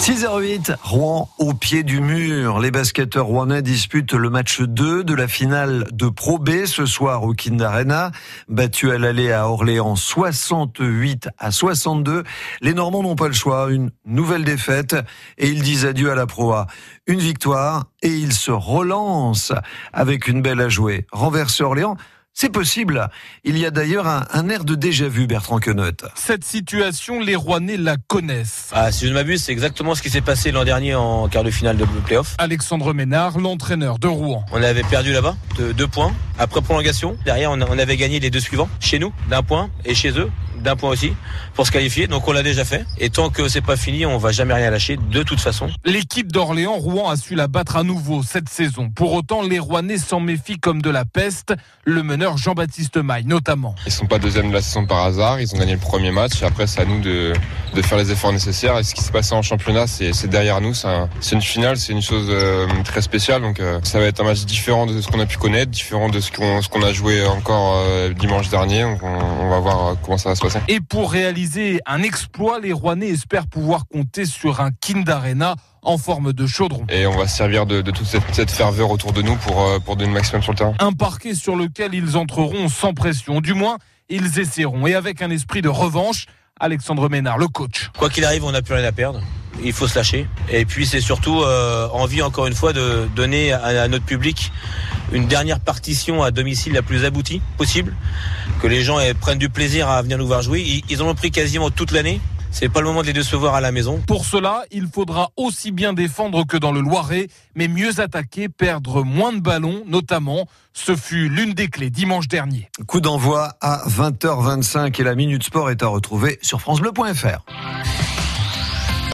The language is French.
6h08, Rouen au pied du mur. Les basketteurs rouennais disputent le match 2 de la finale de Pro B ce soir au Kind Arena. Battu à l'aller à Orléans 68 à 62. Les Normands n'ont pas le choix. Une nouvelle défaite et ils disent adieu à la Pro A. Une victoire et ils se relancent avec une belle à jouer. Renverser Orléans. C'est possible. Il y a d'ailleurs un, air de déjà-vu, Bertrand Quenotte. Cette situation, les Rouennais la connaissent. Ah, si je ne m'abuse, c'est exactement ce qui s'est passé l'an dernier en quart de finale de playoff. Alexandre Ménard, l'entraîneur de Rouen. On avait perdu là-bas de deux points. Après prolongation, derrière, on avait gagné les deux suivants. Chez nous, d'un point, et chez eux, d'un point aussi pour se qualifier. Donc on l'a déjà fait. Et tant que c'est pas fini, on va jamais rien lâcher de toute façon. L'équipe d'Orléans Rouen a su la battre à nouveau cette saison. Pour autant, les Rouennais s'en méfient comme de la peste. Le meneur Jean-Baptiste Maille notamment. Ils sont pas deuxième de la saison par hasard. Ils ont gagné le premier match. Et après, c'est à nous de, de faire les efforts nécessaires. Et ce qui s'est passé en championnat, c'est derrière nous. C'est une finale, c'est une chose euh, très spéciale. Donc euh, ça va être un match différent de ce qu'on a pu connaître, différent de ce qu'on qu'on a joué encore euh, dimanche dernier. Donc on, on va voir comment ça va se passer. Et pour réaliser un exploit, les Rouennais espèrent pouvoir compter sur un Kind Arena en forme de chaudron. Et on va se servir de, toute cette, ferveur autour de nous pour, euh, pour donner le maximum sur le terrain. Un parquet sur lequel ils entreront sans pression. Du moins, ils essaieront. Et avec un esprit de revanche, Alexandre Ménard, le coach. Quoi qu'il arrive, on n'a plus rien à perdre. Il faut se lâcher. Et puis c'est surtout euh, envie, encore une fois, de donner à notre public une dernière partition à domicile la plus aboutie possible, que les gens prennent du plaisir à venir nous voir jouer. Ils, en ont pris quasiment toute l'année. C'est pas le moment de les décevoir à la maison. Pour cela, il faudra aussi bien défendre que dans le Loiret, mais mieux attaquer, perdre moins de ballons, notamment. Ce fut l'une des clés dimanche dernier. Coup d'envoi à 20h25 et la Minute Sport est à retrouver sur FranceBleu.fr.